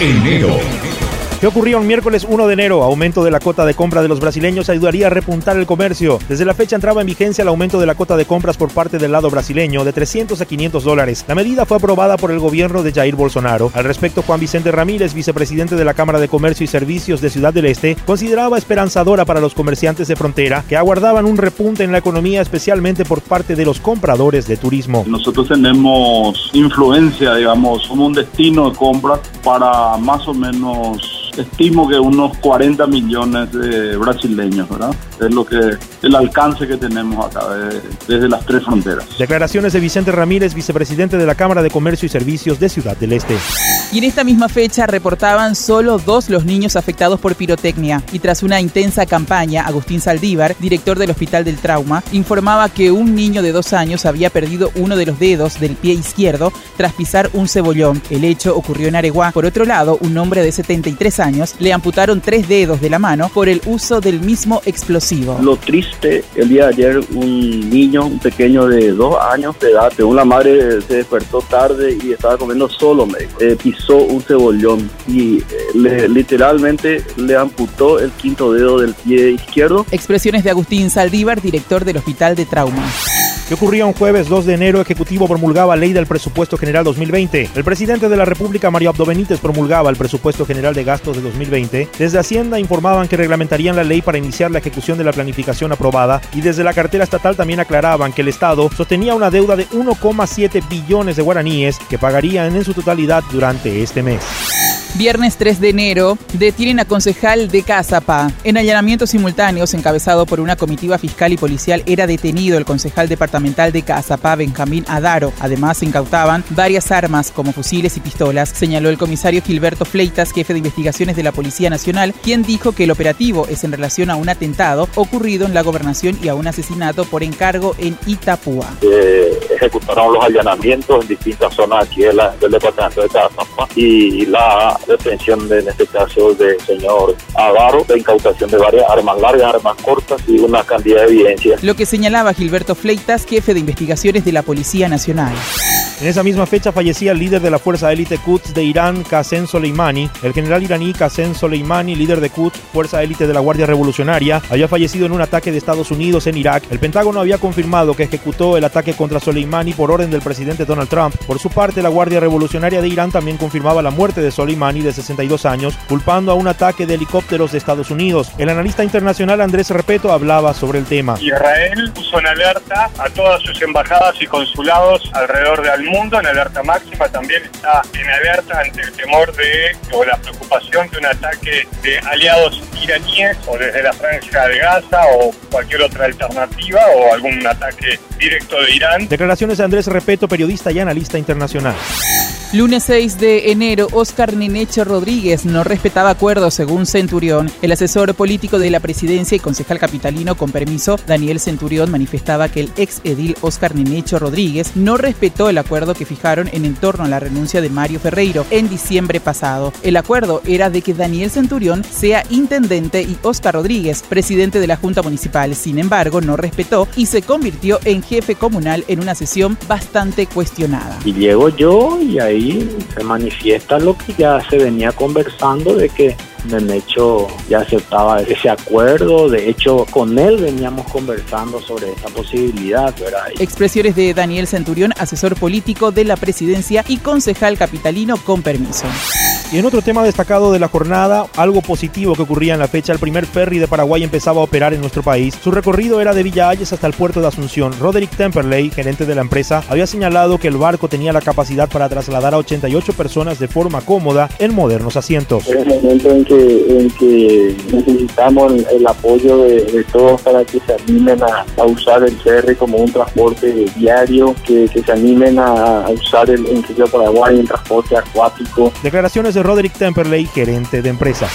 Enero. ¿Qué ocurrió un miércoles 1 de enero? Aumento de la cota de compra de los brasileños ayudaría a repuntar el comercio. Desde la fecha entraba en vigencia el aumento de la cota de compras por parte del lado brasileño de 300 a 500 dólares. La medida fue aprobada por el gobierno de Jair Bolsonaro. Al respecto, Juan Vicente Ramírez, vicepresidente de la Cámara de Comercio y Servicios de Ciudad del Este, consideraba esperanzadora para los comerciantes de frontera que aguardaban un repunte en la economía, especialmente por parte de los compradores de turismo. Nosotros tenemos influencia, digamos, como un destino de compras para más o menos estimo que unos 40 millones de brasileños, ¿verdad? Es lo que el alcance que tenemos acá desde las tres fronteras. Declaraciones de Vicente Ramírez, vicepresidente de la Cámara de Comercio y Servicios de Ciudad del Este. Y en esta misma fecha reportaban solo dos los niños afectados por pirotecnia. Y tras una intensa campaña, Agustín Saldívar, director del Hospital del Trauma, informaba que un niño de dos años había perdido uno de los dedos del pie izquierdo tras pisar un cebollón. El hecho ocurrió en Areguá. Por otro lado, un hombre de 73 años le amputaron tres dedos de la mano por el uso del mismo explosivo. Lo triste, el día de ayer un niño, un pequeño de dos años de edad, según la madre se despertó tarde y estaba comiendo solo, eh, un cebollón y eh, literalmente le amputó el quinto dedo del pie izquierdo. Expresiones de Agustín Saldívar, director del Hospital de Trauma que ocurría un jueves 2 de enero, Ejecutivo promulgaba ley del presupuesto general 2020. El presidente de la República, Mario Abdo Benítez, promulgaba el presupuesto general de gastos de 2020. Desde Hacienda informaban que reglamentarían la ley para iniciar la ejecución de la planificación aprobada y desde la cartera estatal también aclaraban que el Estado sostenía una deuda de 1,7 billones de guaraníes que pagarían en su totalidad durante este mes. Viernes 3 de enero, detienen a concejal de Casapa. En allanamientos simultáneos, encabezado por una comitiva fiscal y policial, era detenido el concejal departamental de Casapa, Benjamín Adaro. Además, se incautaban varias armas como fusiles y pistolas, señaló el comisario Gilberto Fleitas, jefe de investigaciones de la Policía Nacional, quien dijo que el operativo es en relación a un atentado ocurrido en la gobernación y a un asesinato por encargo en Itapúa. Eh, ejecutaron los allanamientos en distintas zonas aquí del departamento de Casapa y la detención, de, en este caso, del señor Avaro, la incautación de varias armas largas, armas cortas y una cantidad de evidencia. Lo que señalaba Gilberto Fleitas, jefe de investigaciones de la Policía Nacional. En esa misma fecha fallecía el líder de la fuerza élite Quds de Irán, Qasem Soleimani. El general iraní Qasem Soleimani, líder de Quds, fuerza élite de la Guardia Revolucionaria, había fallecido en un ataque de Estados Unidos en Irak. El Pentágono había confirmado que ejecutó el ataque contra Soleimani por orden del presidente Donald Trump. Por su parte, la Guardia Revolucionaria de Irán también confirmaba la muerte de Soleimani de 62 años, culpando a un ataque de helicópteros de Estados Unidos. El analista internacional Andrés Repeto hablaba sobre el tema. Israel puso en alerta a todas sus embajadas y consulados alrededor del mundo en alerta máxima, también está en alerta ante el temor de o la preocupación de un ataque de aliados iraníes o desde la franja de Gaza o cualquier otra alternativa o algún ataque directo de Irán. Declaraciones de Andrés Repeto, periodista y analista internacional. Lunes 6 de enero, Oscar Nenecho Rodríguez no respetaba acuerdos según Centurión. El asesor político de la presidencia y concejal capitalino con permiso, Daniel Centurión, manifestaba que el ex edil Oscar Nenecho Rodríguez no respetó el acuerdo que fijaron en torno a la renuncia de Mario Ferreiro en diciembre pasado. El acuerdo era de que Daniel Centurión sea intendente y Oscar Rodríguez, presidente de la Junta Municipal. Sin embargo, no respetó y se convirtió en jefe comunal en una sesión bastante cuestionada. Y llego yo y ahí se manifiesta lo que ya se venía conversando de que hecho ya aceptaba ese acuerdo, de hecho con él veníamos conversando sobre esta posibilidad. ¿verdad? Expresiones de Daniel Centurión, asesor político de la presidencia y concejal capitalino con permiso. Y en otro tema destacado de la jornada, algo positivo que ocurría en la fecha, el primer ferry de Paraguay empezaba a operar en nuestro país. Su recorrido era de Villa Ayes hasta el puerto de Asunción. Roderick Temperley, gerente de la empresa, había señalado que el barco tenía la capacidad para trasladar a 88 personas de forma cómoda en modernos asientos. En el momento en que, necesitamos el, apoyo de, todos para que se animen a, usar el ferry como un transporte diario, que, se animen a, usar el, en Paraguay el transporte acuático. Declaraciones de Roderick Temperley, gerente de empresa.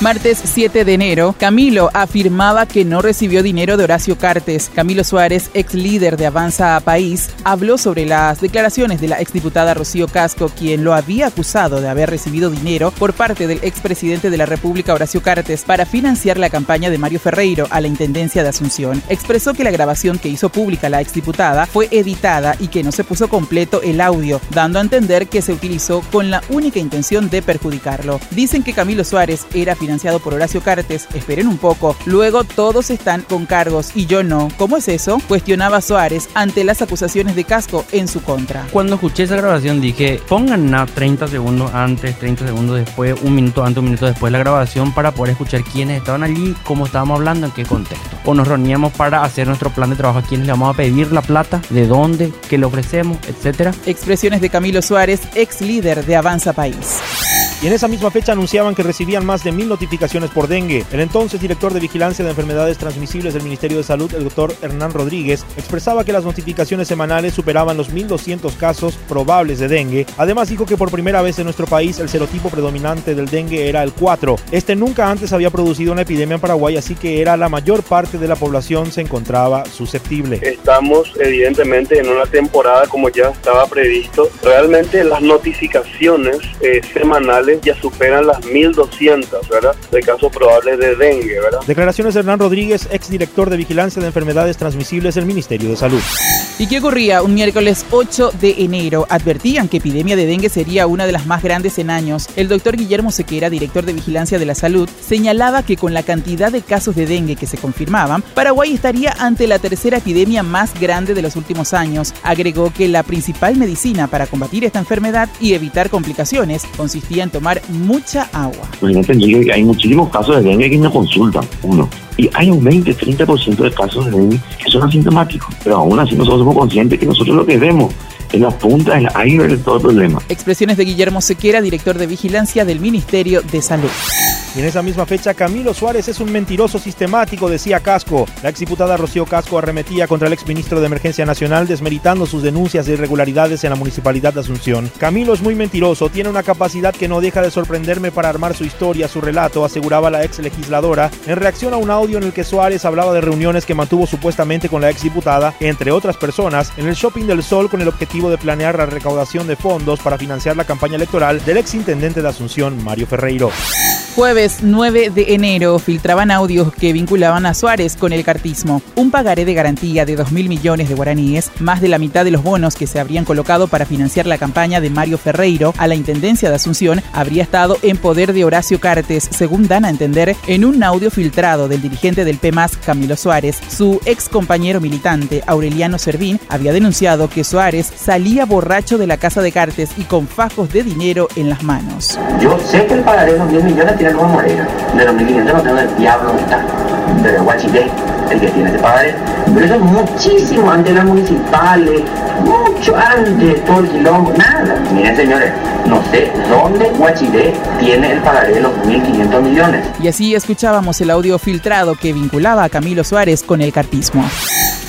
Martes 7 de enero, Camilo afirmaba que no recibió dinero de Horacio Cartes. Camilo Suárez, ex líder de Avanza País, habló sobre las declaraciones de la exdiputada Rocío Casco, quien lo había acusado de haber recibido dinero por parte del expresidente de la República Horacio Cartes para financiar la campaña de Mario Ferreiro a la Intendencia de Asunción. Expresó que la grabación que hizo pública la exdiputada fue editada y que no se puso completo el audio, dando a entender que se utilizó con la única intención de perjudicarlo. Dicen que Camilo Suárez era financiado por Horacio Cartes, esperen un poco, luego todos están con cargos y yo no. ¿Cómo es eso? Cuestionaba Suárez ante las acusaciones de Casco en su contra. Cuando escuché esa grabación dije, pongan a 30 segundos antes, 30 segundos después, un minuto antes, un minuto después la grabación para poder escuchar quiénes estaban allí, cómo estábamos hablando, en qué contexto. O nos reuníamos para hacer nuestro plan de trabajo, a quiénes le vamos a pedir la plata, de dónde, qué le ofrecemos, etcétera. Expresiones de Camilo Suárez, ex líder de Avanza País y en esa misma fecha anunciaban que recibían más de mil notificaciones por dengue. El entonces director de Vigilancia de Enfermedades Transmisibles del Ministerio de Salud, el doctor Hernán Rodríguez, expresaba que las notificaciones semanales superaban los 1.200 casos probables de dengue. Además dijo que por primera vez en nuestro país el serotipo predominante del dengue era el 4. Este nunca antes había producido una epidemia en Paraguay, así que era la mayor parte de la población se encontraba susceptible. Estamos evidentemente en una temporada como ya estaba previsto. Realmente las notificaciones eh, semanales ya superan las 1.200, ¿verdad? De casos probables de dengue, ¿verdad? Declaraciones de Hernán Rodríguez, exdirector de Vigilancia de Enfermedades Transmisibles del Ministerio de Salud. ¿Y qué ocurría? Un miércoles 8 de enero advertían que epidemia de dengue sería una de las más grandes en años. El doctor Guillermo Sequera, director de Vigilancia de la Salud, señalaba que con la cantidad de casos de dengue que se confirmaban, Paraguay estaría ante la tercera epidemia más grande de los últimos años. Agregó que la principal medicina para combatir esta enfermedad y evitar complicaciones consistía en tomar mucha agua. Pues que hay muchísimos casos de dengue que no consultan, uno. Y hay un 20-30% de casos de dengue que son asintomáticos. Pero aún así nosotros somos conscientes que nosotros lo que vemos en la punta, en la de todo el problema. Expresiones de Guillermo Sequera, director de Vigilancia del Ministerio de Salud. Y en esa misma fecha, Camilo Suárez es un mentiroso sistemático, decía Casco. La exdiputada Rocío Casco arremetía contra el exministro de Emergencia Nacional, desmeritando sus denuncias de irregularidades en la municipalidad de Asunción. Camilo es muy mentiroso, tiene una capacidad que no deja de sorprenderme para armar su historia, su relato, aseguraba la ex legisladora, en reacción a un audio en el que Suárez hablaba de reuniones que mantuvo supuestamente con la exdiputada, entre otras personas, en el Shopping del Sol con el objetivo de planear la recaudación de fondos para financiar la campaña electoral del exintendente de Asunción, Mario Ferreiro. Jueves 9 de enero filtraban audios que vinculaban a Suárez con el cartismo. Un pagaré de garantía de 2 mil millones de guaraníes, más de la mitad de los bonos que se habrían colocado para financiar la campaña de Mario Ferreiro a la Intendencia de Asunción, habría estado en poder de Horacio Cartes, según dan a entender en un audio filtrado del dirigente del PEMAS, Camilo Suárez. Su ex compañero militante, Aureliano Servín, había denunciado que Suárez salía borracho de la casa de Cartes y con fajos de dinero en las manos. Yo sé que el pagaré de 10 millones De los 1500 no tengo el diablo está. De Guachité, el que tiene ese pagaré. Pero eso es muchísimo antes de las municipales, mucho antes de todo el quilombo, nada. Miren señores, no sé dónde Guachité tiene el pagaré de los 1.500 millones. Y así escuchábamos el audio filtrado que vinculaba a Camilo Suárez con el cartismo.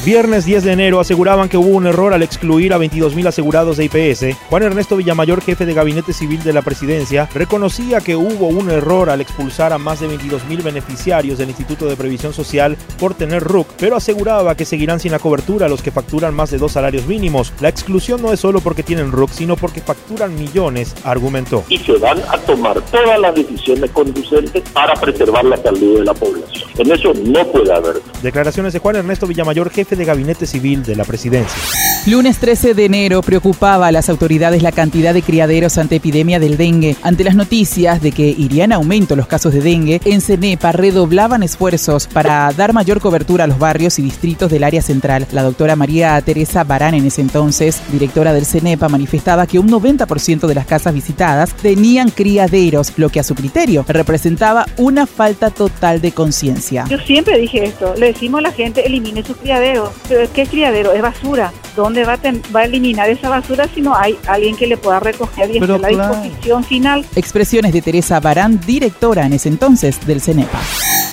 Viernes 10 de enero aseguraban que hubo un error al excluir a 22.000 asegurados de IPS. Juan Ernesto Villamayor, jefe de Gabinete Civil de la Presidencia, reconocía que hubo un error al expulsar a más de 22.000 beneficiarios del Instituto de Previsión Social por tener RUC, pero aseguraba que seguirán sin la cobertura los que facturan más de dos salarios mínimos. La exclusión no es solo porque tienen RUC, sino porque facturan millones, argumentó. Y se van a tomar todas las decisiones conducentes para preservar la salud de la población. En eso no puede haber. Declaraciones de Juan Ernesto Villamayor, jefe de Gabinete Civil de la Presidencia. Lunes 13 de enero preocupaba a las autoridades la cantidad de criaderos ante epidemia del dengue. Ante las noticias de que irían a aumento los casos de dengue, en CENEPA redoblaban esfuerzos para dar mayor cobertura a los barrios y distritos del área central. La doctora María Teresa Barán, en ese entonces, directora del CENEPA, manifestaba que un 90% de las casas visitadas tenían criaderos, lo que a su criterio representaba una falta total de conciencia. Yo siempre dije esto, le decimos a la gente elimine sus criaderos ¿qué criadero? Es basura. ¿Dónde va a, va a eliminar esa basura si no hay alguien que le pueda recoger y hacer la disposición final? Expresiones de Teresa Barán, directora en ese entonces del CENEPA.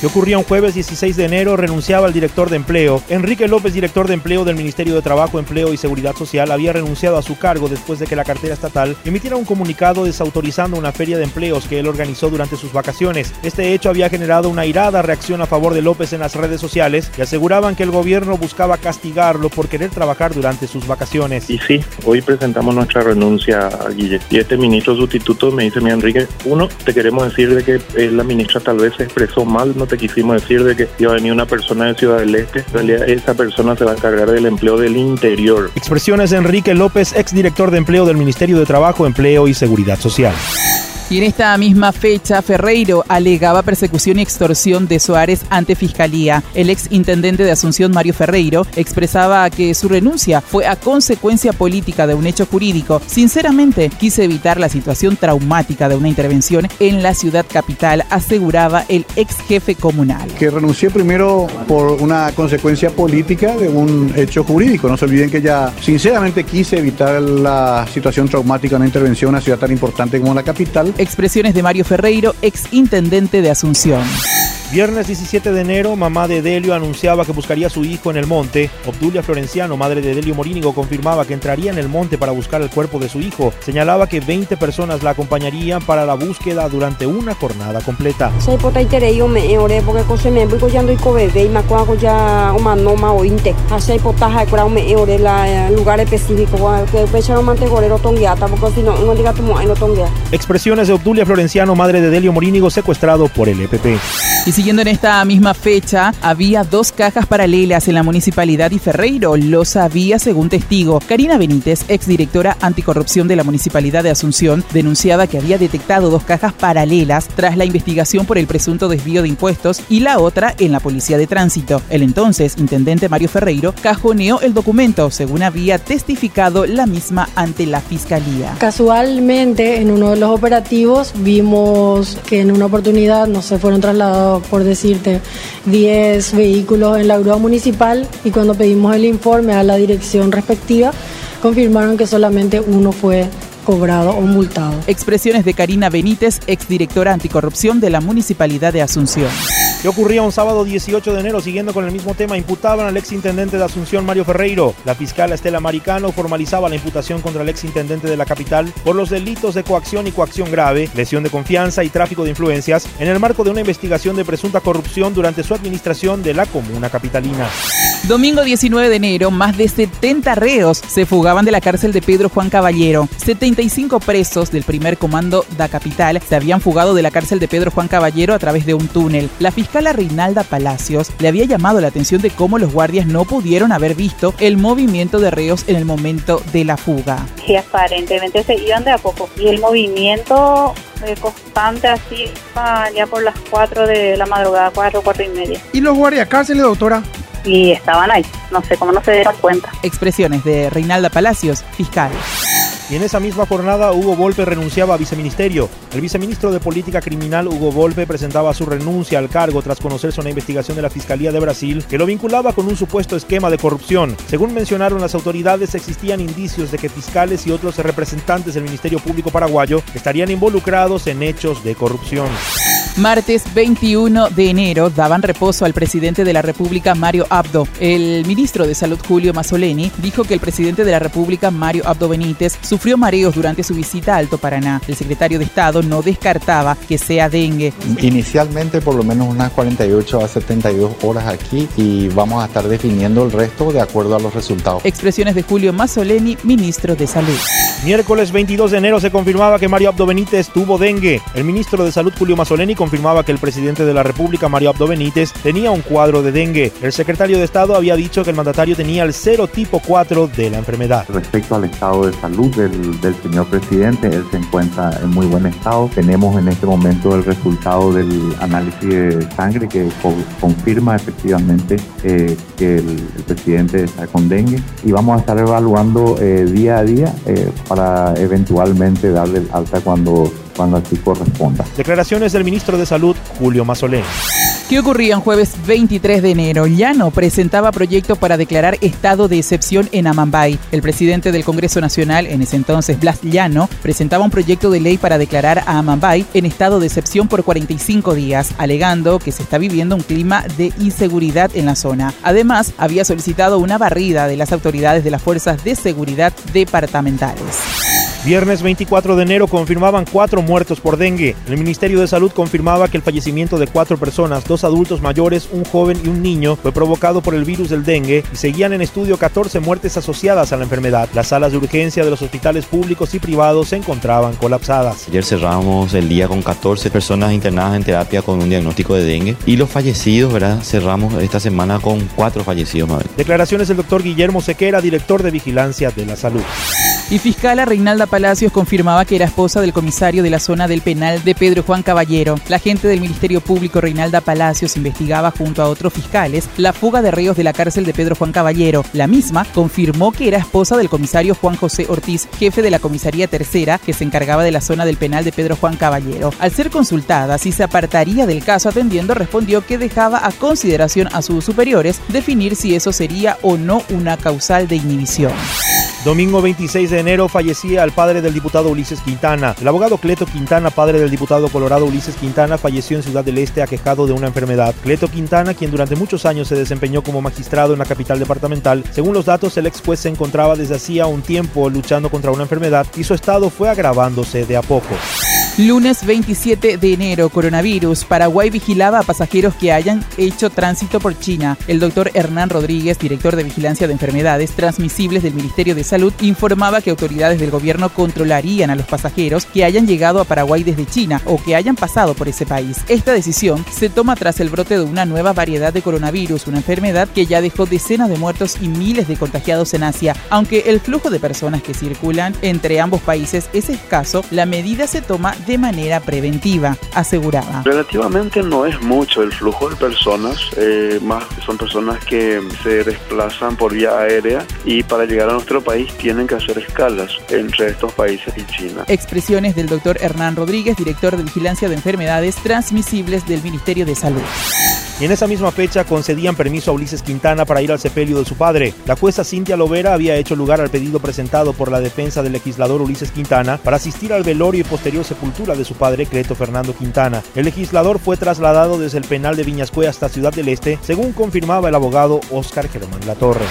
Que ocurría un jueves 16 de enero, renunciaba el director de empleo. Enrique López, director de empleo del Ministerio de Trabajo, Empleo y Seguridad Social, había renunciado a su cargo después de que la cartera estatal emitiera un comunicado desautorizando una feria de empleos que él organizó durante sus vacaciones. Este hecho había generado una irada reacción a favor de López en las redes sociales que aseguraban que el gobierno buscaba castigarlo por querer trabajar durante sus vacaciones. Y sí, hoy presentamos nuestra renuncia a Guille. Y este ministro sustituto me dice, mi Enrique, uno, te queremos decir de que la ministra tal vez se expresó mal, no quisimos decir de que iba a venir una persona de Ciudad del Este. En realidad, esa persona se va a encargar del empleo del interior. Expresiones de Enrique López, exdirector de empleo del Ministerio de Trabajo, Empleo y Seguridad Social. Y en esta misma fecha, Ferreiro alegaba persecución y extorsión de Suárez ante Fiscalía. El ex intendente de Asunción, Mario Ferreiro, expresaba que su renuncia fue a consecuencia política de un hecho jurídico. Sinceramente, quise evitar la situación traumática de una intervención en la ciudad capital, aseguraba el ex jefe comunal. Que renuncié primero por una consecuencia política de un hecho jurídico. No se olviden que ya sinceramente quise evitar la situación traumática de una intervención en una ciudad tan importante como la capital Expresiones de Mario Ferreiro, ex intendente de Asunción. Viernes 17 de enero, mamá de Delio anunciaba que buscaría a su hijo en el monte. Obdulia Florenciano, madre de Delio Morínigo, confirmaba que entraría en el monte para buscar el cuerpo de su hijo. Señalaba que 20 personas la acompañarían para la búsqueda durante una jornada completa. Expresiones de Obdulia Florenciano, madre de Delio Morínigo, secuestrado por el EPP. Y siguiendo en esta misma fecha, había dos cajas paralelas en la municipalidad y Ferreiro lo sabía según testigo. Karina Benítez, exdirectora anticorrupción de la municipalidad de Asunción, denunciaba que había detectado dos cajas paralelas tras la investigación por el presunto desvío de impuestos y la otra en la policía de tránsito. El entonces intendente Mario Ferreiro cajoneó el documento, según había testificado la misma ante la fiscalía. Casualmente, en uno de los operativos vimos que en una oportunidad no se fueron trasladados por decirte, 10 vehículos en la grúa municipal y cuando pedimos el informe a la dirección respectiva, confirmaron que solamente uno fue cobrado o multado. Expresiones de Karina Benítez, exdirectora anticorrupción de la Municipalidad de Asunción. ¿Qué ocurría un sábado 18 de enero? Siguiendo con el mismo tema, imputaban al exintendente de Asunción, Mario Ferreiro. La fiscal Estela Maricano formalizaba la imputación contra el exintendente de la capital por los delitos de coacción y coacción grave, lesión de confianza y tráfico de influencias en el marco de una investigación de presunta corrupción durante su administración de la comuna capitalina. Domingo 19 de enero, más de 70 reos se fugaban de la cárcel de Pedro Juan Caballero. 75 presos del primer comando da capital se habían fugado de la cárcel de Pedro Juan Caballero a través de un túnel. La fiscala Reinalda Palacios le había llamado la atención de cómo los guardias no pudieron haber visto el movimiento de reos en el momento de la fuga. Que aparentemente se iban de a poco y el movimiento constante así ya por las 4 de la madrugada, 4, 4 y media. ¿Y los guardias cárceles, doctora? Y estaban ahí, no sé cómo no se dieron cuenta. Expresiones de Reinalda Palacios, fiscal. Y en esa misma jornada Hugo Volpe renunciaba a viceministerio. El viceministro de Política Criminal Hugo Volpe presentaba su renuncia al cargo tras conocerse una investigación de la Fiscalía de Brasil que lo vinculaba con un supuesto esquema de corrupción. Según mencionaron las autoridades, existían indicios de que fiscales y otros representantes del Ministerio Público paraguayo estarían involucrados en hechos de corrupción. Martes 21 de enero daban reposo al presidente de la República, Mario Abdo. El ministro de Salud, Julio Mazzoleni, dijo que el presidente de la República, Mario Abdo Benítez, sufrió mareos durante su visita a Alto Paraná. El secretario de Estado no descartaba que sea dengue. Inicialmente por lo menos unas 48 a 72 horas aquí y vamos a estar definiendo el resto de acuerdo a los resultados. Expresiones de Julio Mazzoleni, ministro de Salud. Miércoles 22 de enero se confirmaba que Mario Abdo Benítez tuvo dengue. El ministro de Salud, Julio Mazzoleni, confirmaba que el presidente de la República, Mario Abdo Benítez, tenía un cuadro de dengue. El secretario de Estado había dicho que el mandatario tenía el cero tipo 4 de la enfermedad. Respecto al estado de salud del, señor presidente, él se encuentra en muy buen estado. Tenemos en este momento el resultado del análisis de sangre que co confirma efectivamente eh, que el, presidente está con dengue y vamos a estar evaluando eh, día a día eh, para eventualmente darle alta cuando cuando así corresponda. Declaraciones del ministro de Salud, Julio Mazolén. ¿Qué ocurría en jueves 23 de enero? Llano presentaba proyecto para declarar estado de excepción en Amambay. El presidente del Congreso Nacional, en ese entonces Blas Llano, presentaba un proyecto de ley para declarar a Amambay en estado de excepción por 45 días, alegando que se está viviendo un clima de inseguridad en la zona. Además, había solicitado una barrida de las autoridades de las fuerzas de seguridad departamentales. Viernes 24 de enero confirmaban cuatro muertos por dengue. El Ministerio de Salud confirmaba que el fallecimiento de cuatro personas, dos adultos mayores, un joven y un niño, fue provocado por el virus del dengue y seguían en estudio 14 muertes asociadas a la enfermedad. Las salas de urgencia de los hospitales públicos y privados se encontraban colapsadas. Ayer cerramos el día con 14 personas internadas en terapia con un diagnóstico de dengue y los fallecidos, ¿verdad? Cerramos esta semana con cuatro fallecidos. Mabel. Declaraciones del doctor Guillermo Sequera, director de Vigilancia de la Salud. Y fiscala Reinalda Palacios confirmaba que era esposa del comisario de la zona del penal de Pedro Juan Caballero. La agente del Ministerio Público Reinalda Palacios investigaba junto a otros fiscales la fuga de reos de la cárcel de Pedro Juan Caballero. La misma confirmó que era esposa del comisario Juan José Ortiz, jefe de la comisaría tercera que se encargaba de la zona del penal de Pedro Juan Caballero. Al ser consultada si se apartaría del caso atendiendo, respondió que dejaba a consideración a sus superiores definir si eso sería o no una causal de inhibición. Domingo 26 de enero fallecía el padre del diputado Ulises Quintana. El abogado Cleto Quintana, padre del diputado colorado Ulises Quintana, falleció en Ciudad del Este aquejado de una enfermedad. Cleto Quintana, quien durante muchos años se desempeñó como magistrado en la capital departamental, según los datos, el ex juez se encontraba desde hacía un tiempo luchando contra una enfermedad y su estado fue agravándose de a poco. Lunes 27 de enero, coronavirus. Paraguay vigilaba a pasajeros que hayan hecho tránsito por China. El doctor Hernán Rodríguez, director de Vigilancia de Enfermedades Transmisibles del Ministerio de Salud, informaba que autoridades del gobierno controlarían a los pasajeros que hayan llegado a Paraguay desde China o que hayan pasado por ese país. Esta decisión se toma tras el brote de una nueva variedad de coronavirus, una enfermedad que ya dejó decenas de muertos y miles de contagiados en Asia. Aunque el flujo de personas que circulan entre ambos países es escaso, la medida se toma de manera preventiva, aseguraba. Relativamente no es mucho el flujo de personas, eh, más son personas que se desplazan por vía aérea y para llegar a nuestro país tienen que hacer escalas entre estos países y China. Expresiones del doctor Hernán Rodríguez, director de Vigilancia de Enfermedades Transmisibles del Ministerio de Salud. Y en esa misma fecha concedían permiso a Ulises Quintana para ir al sepelio de su padre. La jueza Cintia Lovera había hecho lugar al pedido presentado por la defensa del legislador Ulises Quintana para asistir al velorio y posterior sepultura de su padre Cleto Fernando Quintana. El legislador fue trasladado desde el penal de Viñascue hasta Ciudad del Este, según confirmaba el abogado Oscar Germán Latorre.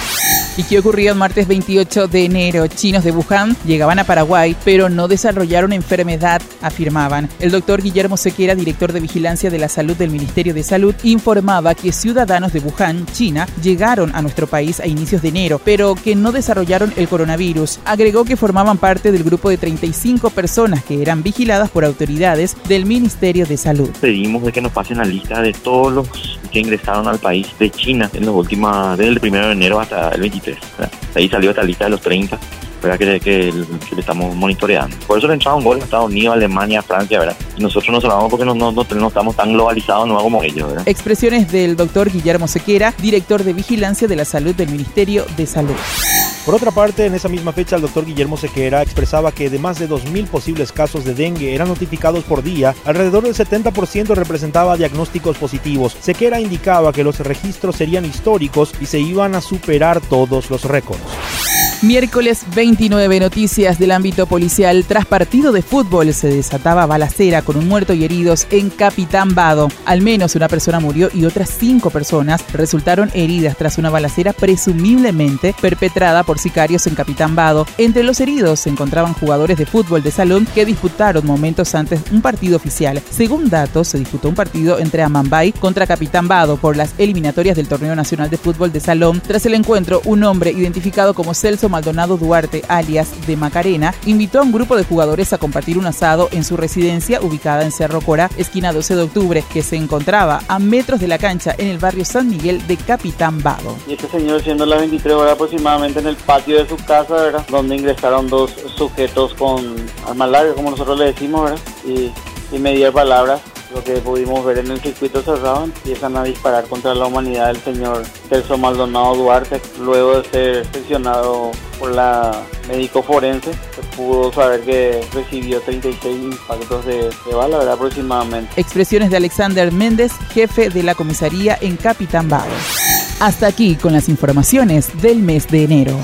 ¿Y qué ocurrió el martes 28 de enero? Chinos de Wuhan llegaban a Paraguay, pero no desarrollaron enfermedad, afirmaban. El doctor Guillermo Sequera, director de Vigilancia de la Salud del Ministerio de Salud, informaba que ciudadanos de Wuhan, China, llegaron a nuestro país a inicios de enero, pero que no desarrollaron el coronavirus. Agregó que formaban parte del grupo de 35 personas que eran vigiladas por autoridades del Ministerio de Salud. Pedimos de que nos pasen la lista de todos los que ingresaron al país de China en los últimos, desde el 1 de enero hasta el 23. De ahí salió esta lista de los 30 ¿verdad? Que, que, le estamos monitoreando. Por eso le entraron gol a Estados Unidos, Alemania, Francia, ¿verdad? Nosotros no salvamos porque no, no, no, no estamos tan globalizados no como ellos, ¿verdad? Expresiones del doctor Guillermo Sequera, director de Vigilancia de la Salud del Ministerio de Salud. Por otra parte, en esa misma fecha, el doctor Guillermo Sequera expresaba que de más de 2.000 posibles casos de dengue eran notificados por día, alrededor del 70% representaba diagnósticos positivos. Sequera indicaba que los registros serían históricos y se iban a superar todos los récords. Miércoles 29 noticias del ámbito policial. Tras partido de fútbol se desataba balacera con un muerto y heridos en Capitán Vado. Al menos una persona murió y otras cinco personas resultaron heridas tras una balacera presumiblemente perpetrada por sicarios en Capitán Vado. Entre los heridos se encontraban jugadores de fútbol de salón que disputaron momentos antes un partido oficial. Según datos, se disputó un partido entre Amambay contra Capitán Vado por las eliminatorias del Torneo Nacional de Fútbol de Salón. Tras el encuentro, un hombre identificado como Celso Maldonado Duarte, alias de Macarena, invitó a un grupo de jugadores a compartir un asado en su residencia ubicada en Cerro Cora, esquina 12 de octubre, que se encontraba a metros de la cancha en el barrio San Miguel de Capitán Vado. Y este señor, siendo las 23 horas aproximadamente en el patio de su casa, donde ingresaron dos sujetos con armas largas, como nosotros le decimos, ¿verdad? y, y medir palabras lo que pudimos ver en el circuito cerrado, empiezan a disparar contra la humanidad del señor Celso Maldonado Duarte, luego de ser seleccionado por la médico forense, se pudo saber que recibió 36 impactos de, de bala, ¿verdad? Aproximadamente. Expresiones de Alexander Méndez, jefe de la comisaría en Capitán Bago. Hasta aquí con las informaciones del mes de enero.